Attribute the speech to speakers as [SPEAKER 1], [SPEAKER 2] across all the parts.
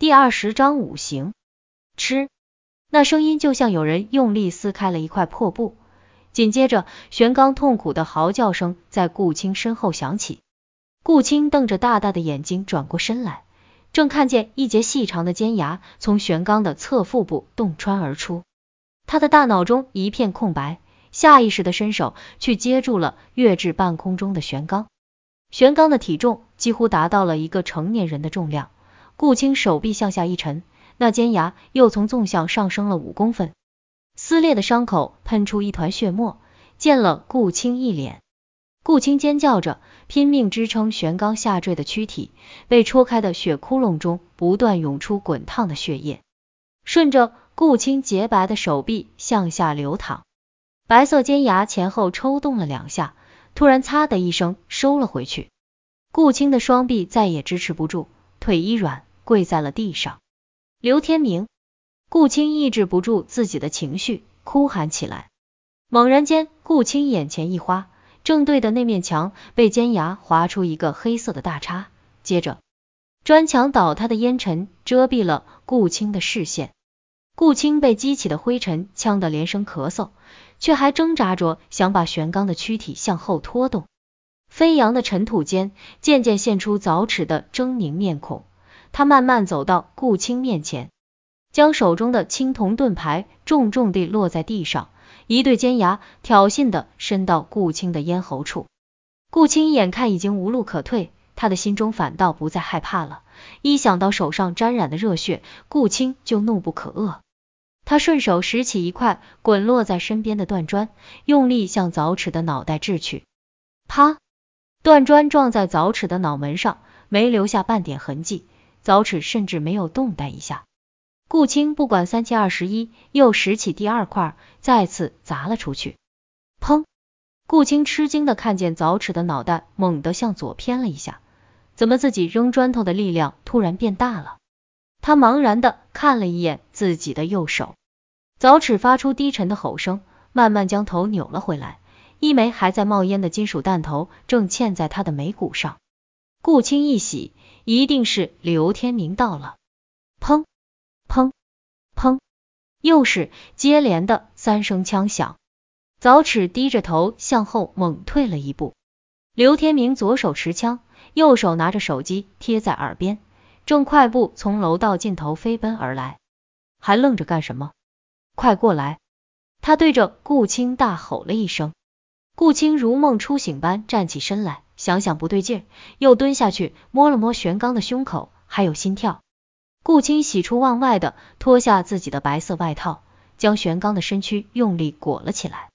[SPEAKER 1] 第二十章五行。吃，那声音就像有人用力撕开了一块破布。紧接着，玄刚痛苦的嚎叫声在顾青身后响起。顾青瞪着大大的眼睛转过身来，正看见一截细长的尖牙从玄刚的侧腹部洞穿而出。他的大脑中一片空白，下意识的伸手去接住了跃至半空中的玄刚。玄刚的体重几乎达到了一个成年人的重量，顾青手臂向下一沉，那尖牙又从纵向上升了五公分，撕裂的伤口喷出一团血沫，溅了顾青一脸。顾青尖叫着，拼命支撑玄刚下坠的躯体，被戳开的血窟窿中不断涌出滚烫的血液，顺着顾青洁白的手臂向下流淌，白色尖牙前后抽动了两下。突然，擦的一声收了回去。顾青的双臂再也支持不住，腿一软，跪在了地上。刘天明，顾青抑制不住自己的情绪，哭喊起来。猛然间，顾青眼前一花，正对的那面墙被尖牙划出一个黑色的大叉，接着砖墙倒塌的烟尘遮蔽了顾青的视线。顾青被激起的灰尘呛得连声咳嗽。却还挣扎着想把玄刚的躯体向后拖动，飞扬的尘土间渐渐现出早齿的狰狞面孔。他慢慢走到顾青面前，将手中的青铜盾牌重重地落在地上，一对尖牙挑衅的伸到顾青的咽喉处。顾青眼看已经无路可退，他的心中反倒不再害怕了。一想到手上沾染的热血，顾青就怒不可遏。他顺手拾起一块滚落在身边的断砖，用力向凿齿的脑袋掷去。啪！断砖撞在凿齿的脑门上，没留下半点痕迹，早齿甚至没有动弹一下。顾青不管三七二十一，又拾起第二块，再次砸了出去。砰！顾青吃惊的看见早齿的脑袋猛地向左偏了一下，怎么自己扔砖头的力量突然变大了？他茫然的看了一眼自己的右手。早齿发出低沉的吼声，慢慢将头扭了回来，一枚还在冒烟的金属弹头正嵌在他的眉骨上。顾青一喜，一定是刘天明到了。砰砰砰，又是接连的三声枪响。早齿低着头向后猛退了一步。刘天明左手持枪，右手拿着手机贴在耳边，正快步从楼道尽头飞奔而来。还愣着干什么？快过来！他对着顾青大吼了一声。顾青如梦初醒般站起身来，想想不对劲，又蹲下去摸了摸玄刚的胸口，还有心跳。顾青喜出望外的脱下自己的白色外套，将玄刚的身躯用力裹了起来。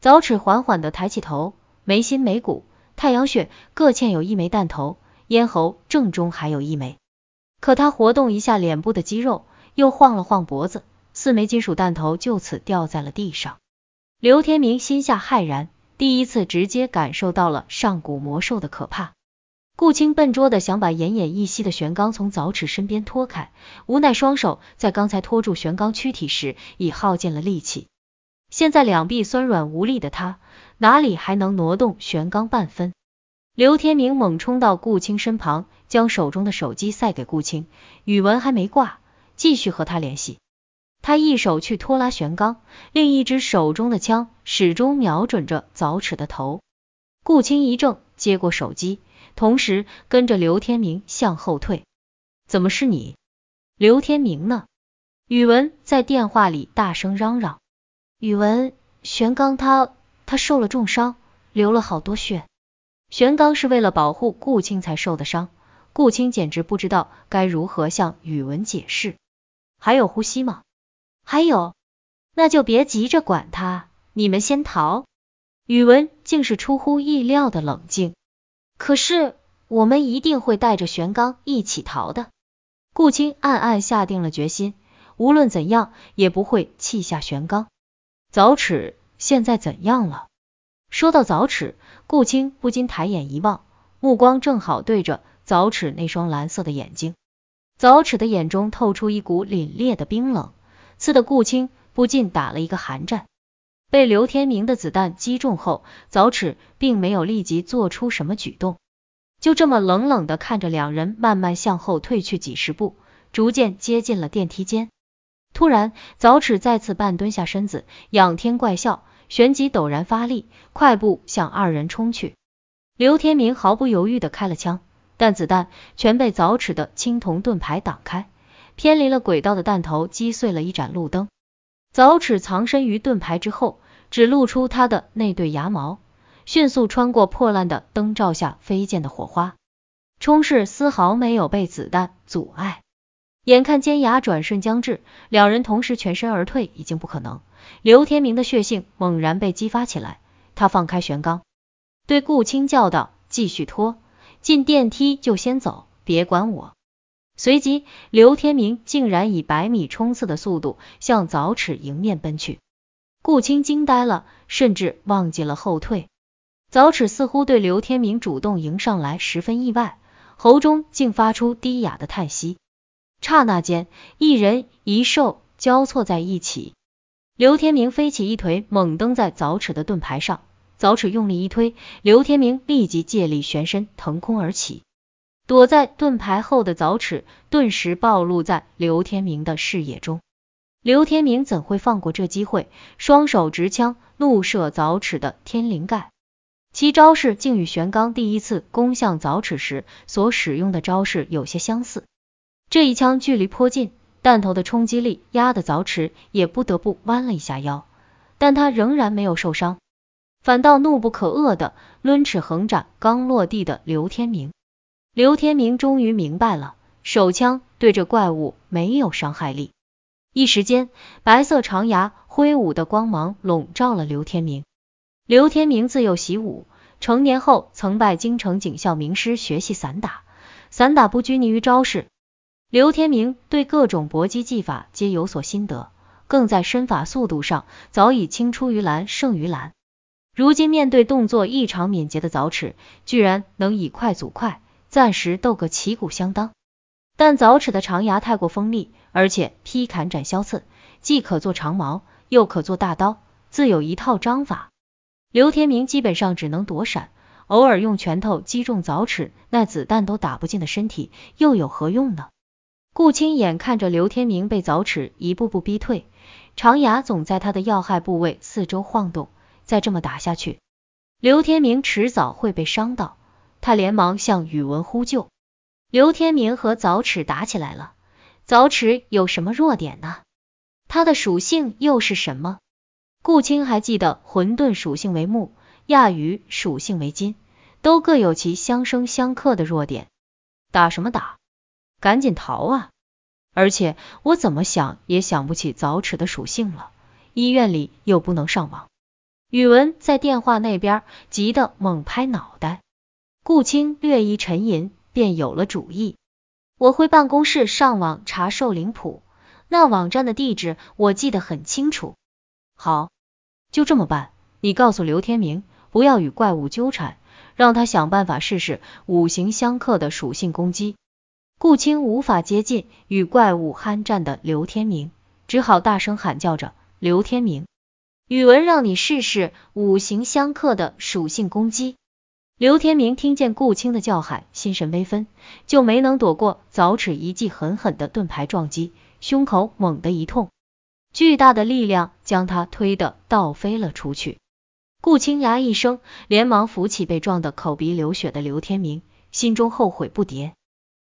[SPEAKER 1] 早齿缓缓的抬起头，眉心眉骨、太阳穴各嵌有一枚弹头，咽喉正中还有一枚。可他活动一下脸部的肌肉，又晃了晃脖子。四枚金属弹头就此掉在了地上，刘天明心下骇然，第一次直接感受到了上古魔兽的可怕。顾青笨拙的想把奄奄一息的玄刚从早齿身边拖开，无奈双手在刚才拖住玄刚躯体时已耗尽了力气，现在两臂酸软无力的他，哪里还能挪动玄刚半分？刘天明猛冲到顾青身旁，将手中的手机塞给顾青，宇文还没挂，继续和他联系。他一手去拖拉玄刚，另一只手中的枪始终瞄准着早齿的头。顾青一怔，接过手机，同时跟着刘天明向后退。怎么是你？刘天明呢？宇文在电话里大声嚷嚷。宇文，玄刚他他受了重伤，流了好多血。玄刚是为了保护顾青才受的伤，顾青简直不知道该如何向宇文解释。还有呼吸吗？还有，那就别急着管他，你们先逃。宇文竟是出乎意料的冷静。可是我们一定会带着玄刚一起逃的。顾青暗暗下定了决心，无论怎样也不会弃下玄刚。早齿现在怎样了？说到早齿，顾青不禁抬眼一望，目光正好对着早齿那双蓝色的眼睛。早齿的眼中透出一股凛冽的冰冷。刺的顾青不禁打了一个寒战。被刘天明的子弹击中后，早齿并没有立即做出什么举动，就这么冷冷的看着两人慢慢向后退去几十步，逐渐接近了电梯间。突然，早齿再次半蹲下身子，仰天怪笑，旋即陡然发力，快步向二人冲去。刘天明毫不犹豫的开了枪，但子弹全被早齿的青铜盾牌挡开，偏离了轨道的弹头击碎了一盏路灯。早齿藏身于盾牌之后，只露出他的那对牙毛，迅速穿过破烂的灯罩下飞溅的火花，冲势丝毫没有被子弹阻碍。眼看尖牙转瞬将至，两人同时全身而退已经不可能。刘天明的血性猛然被激发起来，他放开玄刚。对顾青叫道：“继续拖，进电梯就先走，别管我。”随即，刘天明竟然以百米冲刺的速度向早齿迎面奔去。顾青惊呆了，甚至忘记了后退。早齿似乎对刘天明主动迎上来十分意外，喉中竟发出低哑的叹息。刹那间，一人一兽交错在一起。刘天明飞起一腿，猛蹬在早齿的盾牌上。早齿用力一推，刘天明立即借力旋身腾空而起。躲在盾牌后的凿齿顿时暴露在刘天明的视野中。刘天明怎会放过这机会？双手执枪怒射凿齿的天灵盖，其招式竟与玄刚第一次攻向凿齿时所使用的招式有些相似。这一枪距离颇近，弹头的冲击力压得凿齿也不得不弯了一下腰，但他仍然没有受伤。反倒怒不可遏的抡尺横斩刚落地的刘天明。刘天明终于明白了，手枪对着怪物没有伤害力。一时间，白色长牙挥舞的光芒笼罩了刘天明。刘天明自幼习武，成年后曾拜京城警校名师学习散打，散打不拘泥于招式。刘天明对各种搏击技法皆有所心得，更在身法速度上早已青出于蓝胜于蓝。如今面对动作异常敏捷的凿齿，居然能以快阻快，暂时斗个旗鼓相当。但凿齿的长牙太过锋利，而且劈砍斩削刺，既可做长矛，又可做大刀，自有一套章法。刘天明基本上只能躲闪，偶尔用拳头击中凿齿那子弹都打不进的身体，又有何用呢？顾青眼看着刘天明被凿齿一步步逼退，长牙总在他的要害部位四周晃动。再这么打下去，刘天明迟早会被伤到。他连忙向宇文呼救。刘天明和早齿打起来了。早齿有什么弱点呢？它的属性又是什么？顾青还记得混沌属性为木，亚鱼属性为金，都各有其相生相克的弱点。打什么打？赶紧逃啊！而且我怎么想也想不起早齿的属性了。医院里又不能上网。宇文在电话那边急得猛拍脑袋，顾青略一沉吟，便有了主意。我回办公室上网查兽灵谱，那网站的地址我记得很清楚。好，就这么办。你告诉刘天明，不要与怪物纠缠，让他想办法试试五行相克的属性攻击。顾青无法接近与怪物酣战的刘天明，只好大声喊叫着：“刘天明！”宇文让你试试五行相克的属性攻击。刘天明听见顾青的叫喊，心神微分，就没能躲过凿齿一记狠狠的盾牌撞击，胸口猛地一痛，巨大的力量将他推得倒飞了出去。顾青呀一声，连忙扶起被撞得口鼻流血的刘天明，心中后悔不迭。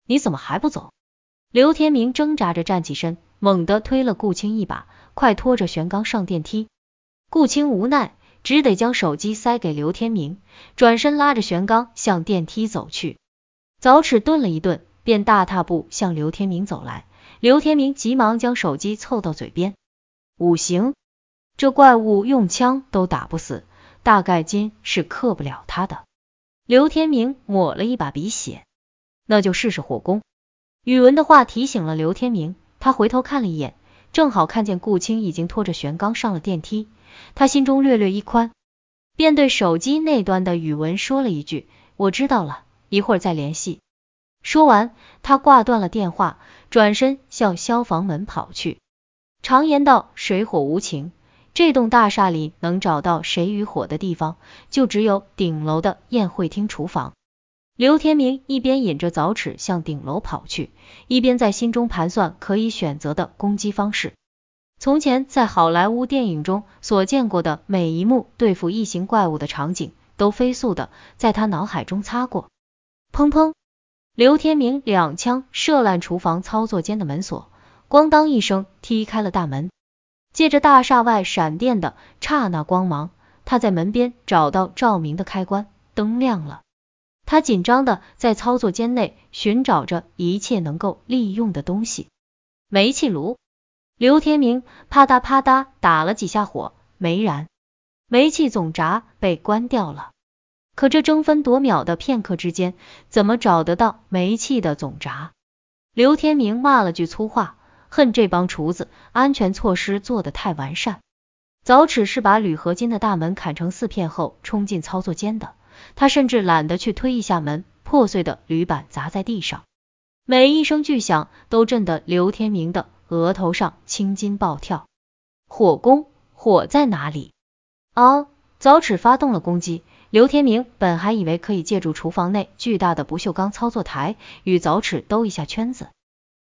[SPEAKER 1] 你怎么还不走？刘天明挣扎着站起身，猛地推了顾青一把，快拖着玄刚上电梯。顾青无奈，只得将手机塞给刘天明，转身拉着玄刚向电梯走去。早齿顿了一顿，便大踏步向刘天明走来。刘天明急忙将手机凑到嘴边。五行，这怪物用枪都打不死，大概金是克不了他的。刘天明抹了一把鼻血，那就试试火攻。宇文的话提醒了刘天明，他回头看了一眼，正好看见顾青已经拖着玄刚上了电梯。他心中略略一宽，便对手机那端的宇文说了一句：“我知道了，一会儿再联系。”说完，他挂断了电话，转身向消防门跑去。常言道，水火无情，这栋大厦里能找到谁与火的地方，就只有顶楼的宴会厅厨房。刘天明一边引着凿齿向顶楼跑去，一边在心中盘算可以选择的攻击方式。从前在好莱坞电影中所见过的每一幕对付异形怪物的场景，都飞速的在他脑海中擦过。砰砰，刘天明两枪射烂厨房操作间的门锁，咣当一声踢开了大门。借着大厦外闪电的刹那光芒，他在门边找到照明的开关，灯亮了。他紧张的在操作间内寻找着一切能够利用的东西。煤气炉。刘天明啪嗒啪嗒打了几下火，没燃，煤气总闸被关掉了。可这争分夺秒的片刻之间，怎么找得到煤气的总闸？刘天明骂了句粗话，恨这帮厨子，安全措施做得太完善。早齿是把铝合金的大门砍成四片后冲进操作间的，他甚至懒得去推一下门，破碎的铝板砸在地上，每一声巨响都震得刘天明的。额头上青筋暴跳，火攻，火在哪里？啊！早齿发动了攻击。刘天明本还以为可以借助厨房内巨大的不锈钢操作台与早齿兜一下圈子，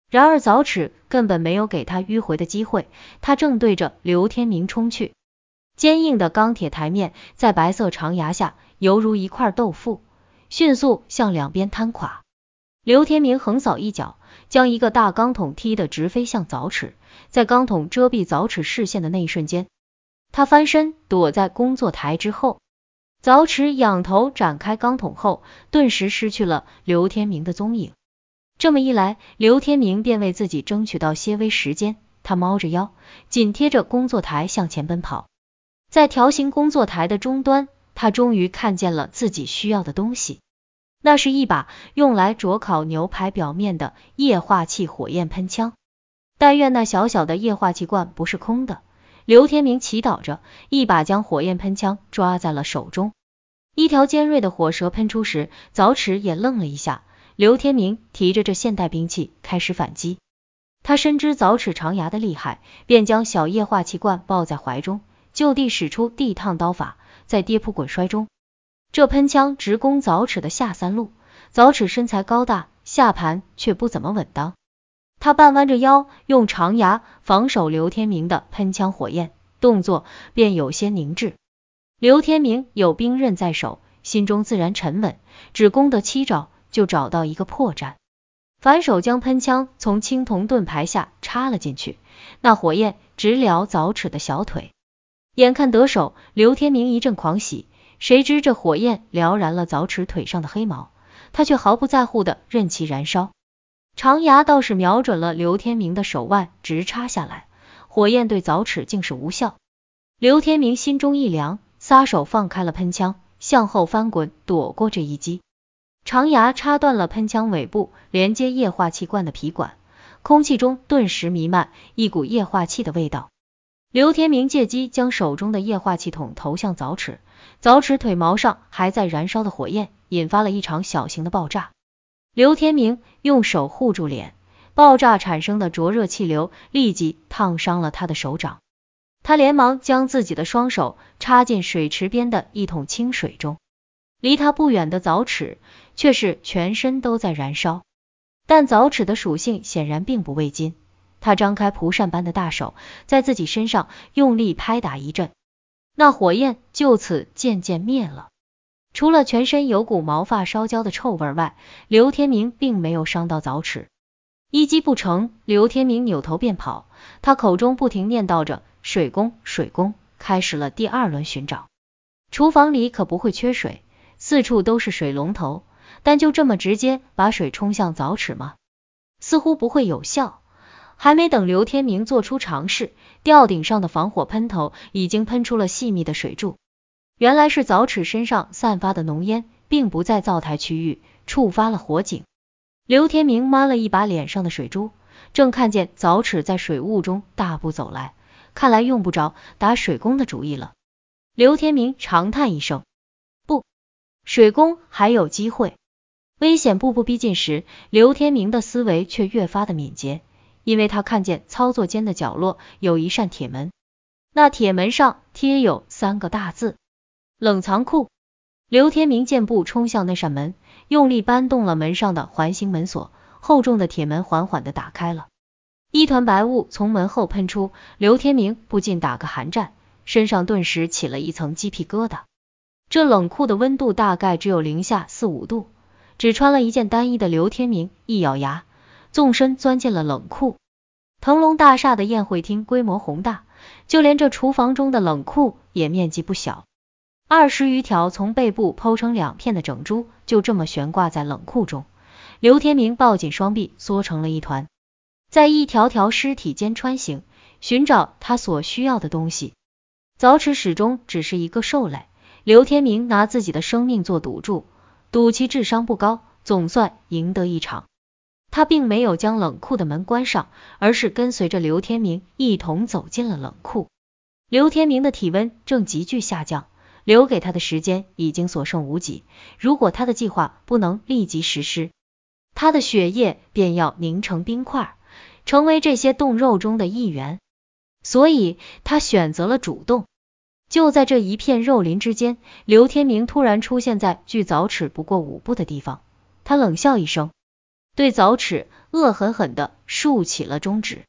[SPEAKER 1] 然而早齿根本没有给他迂回的机会，他正对着刘天明冲去。坚硬的钢铁台面在白色长牙下犹如一块豆腐，迅速向两边瘫垮。刘天明横扫一脚。将一个大钢桶踢得直飞向凿齿，在钢桶遮蔽凿齿视线的那一瞬间，他翻身躲在工作台之后。早齿仰头展开钢桶后，顿时失去了刘天明的踪影。这么一来，刘天明便为自己争取到些微时间。他猫着腰，紧贴着工作台向前奔跑。在条形工作台的终端，他终于看见了自己需要的东西。那是一把用来灼烤牛排表面的液化气火焰喷枪。但愿那小小的液化气罐不是空的。刘天明祈祷着，一把将火焰喷枪抓在了手中。一条尖锐的火舌喷出时，早齿也愣了一下。刘天明提着这现代兵器开始反击。他深知早齿长牙的厉害，便将小液化气罐抱在怀中，就地使出地烫刀法，在跌扑滚摔中。这喷枪直攻早齿的下三路，早齿身材高大，下盘却不怎么稳当。他半弯着腰，用长牙防守刘天明的喷枪火焰，动作便有些凝滞。刘天明有兵刃在手，心中自然沉稳，只攻得七招，就找到一个破绽，反手将喷枪从青铜盾牌下插了进去，那火焰直燎早齿的小腿。眼看得手，刘天明一阵狂喜。谁知这火焰燎燃了早齿腿上的黑毛，他却毫不在乎的任其燃烧。长牙倒是瞄准了刘天明的手腕，直插下来，火焰对早齿竟是无效。刘天明心中一凉，撒手放开了喷枪，向后翻滚躲过这一击。长牙插断了喷枪尾部连接液化气罐的皮管，空气中顿时弥漫一股液化气的味道。刘天明借机将手中的液化气筒投向早齿。凿齿腿毛上还在燃烧的火焰，引发了一场小型的爆炸。刘天明用手护住脸，爆炸产生的灼热气流立即烫伤了他的手掌。他连忙将自己的双手插进水池边的一桶清水中。离他不远的凿齿却是全身都在燃烧，但凿齿的属性显然并不畏金。他张开蒲扇般的大手，在自己身上用力拍打一阵。那火焰就此渐渐灭了，除了全身有股毛发烧焦的臭味外，刘天明并没有伤到早齿。一击不成，刘天明扭头便跑，他口中不停念叨着水工水工，开始了第二轮寻找。厨房里可不会缺水，四处都是水龙头，但就这么直接把水冲向早齿吗？似乎不会有效。还没等刘天明做出尝试，吊顶上的防火喷头已经喷出了细密的水柱。原来是凿齿身上散发的浓烟，并不在灶台区域触发了火警。刘天明抹了一把脸上的水珠，正看见凿齿在水雾中大步走来，看来用不着打水工的主意了。刘天明长叹一声，不，水工还有机会。危险步步逼近时，刘天明的思维却越发的敏捷。因为他看见操作间的角落有一扇铁门，那铁门上贴有三个大字“冷藏库”。刘天明健步冲向那扇门，用力搬动了门上的环形门锁，厚重的铁门缓缓的打开了。一团白雾从门后喷出，刘天明不禁打个寒战，身上顿时起了一层鸡皮疙瘩。这冷库的温度大概只有零下四五度，只穿了一件单衣的刘天明一咬牙，纵身钻进了冷库。腾龙大厦的宴会厅规模宏大，就连这厨房中的冷库也面积不小，二十余条从背部剖成两片的整猪就这么悬挂在冷库中。刘天明抱紧双臂，缩成了一团。在一条条尸体间穿行，寻找他所需要的东西。早齿始终只是一个兽类，刘天明拿自己的生命做赌注，赌其智商不高，总算赢得一场。他并没有将冷库的门关上，而是跟随着刘天明一同走进了冷库。刘天明的体温正急剧下降，留给他的时间已经所剩无几。如果他的计划不能立即实施，他的血液便要凝成冰块。成为这些冻肉中的一员，所以他选择了主动。就在这一片肉林之间，刘天明突然出现在距早齿不过五步的地方。他冷笑一声，对早齿恶狠狠的竖起了中指。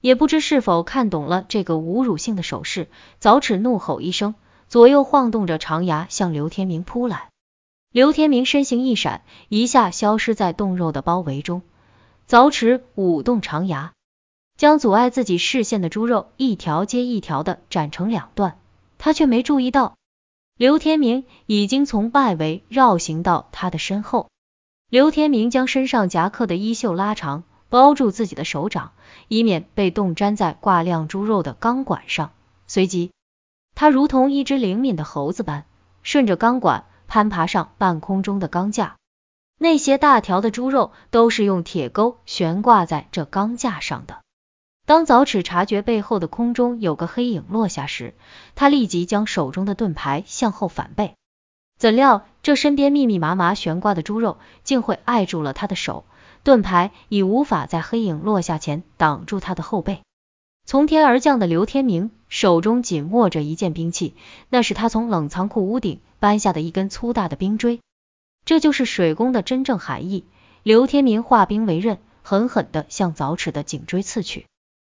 [SPEAKER 1] 也不知是否看懂了这个侮辱性的手势，早齿怒吼一声，左右晃动着长牙向刘天明扑来。刘天明身形一闪，一下消失在冻肉的包围中。凿齿舞动长牙，将阻碍自己视线的猪肉一条接一条的斩成两段。他却没注意到，刘天明已经从外围绕行到他的身后。刘天明将身上夹克的衣袖拉长，包住自己的手掌，以免被冻粘在挂晾猪肉的钢管上。随即，他如同一只灵敏的猴子般，顺着钢管攀爬上半空中的钢架。那些大条的猪肉都是用铁钩悬挂在这钢架上的。当早齿察觉背后的空中有个黑影落下时，他立即将手中的盾牌向后反背。怎料这身边密密麻麻悬挂的猪肉竟会碍住了他的手，盾牌已无法在黑影落下前挡住他的后背。从天而降的刘天明手中紧握着一件兵器，那是他从冷藏库屋顶搬下的一根粗大的冰锥。这就是水攻的真正含义。刘天明化冰为刃，狠狠地向早齿的颈椎刺去。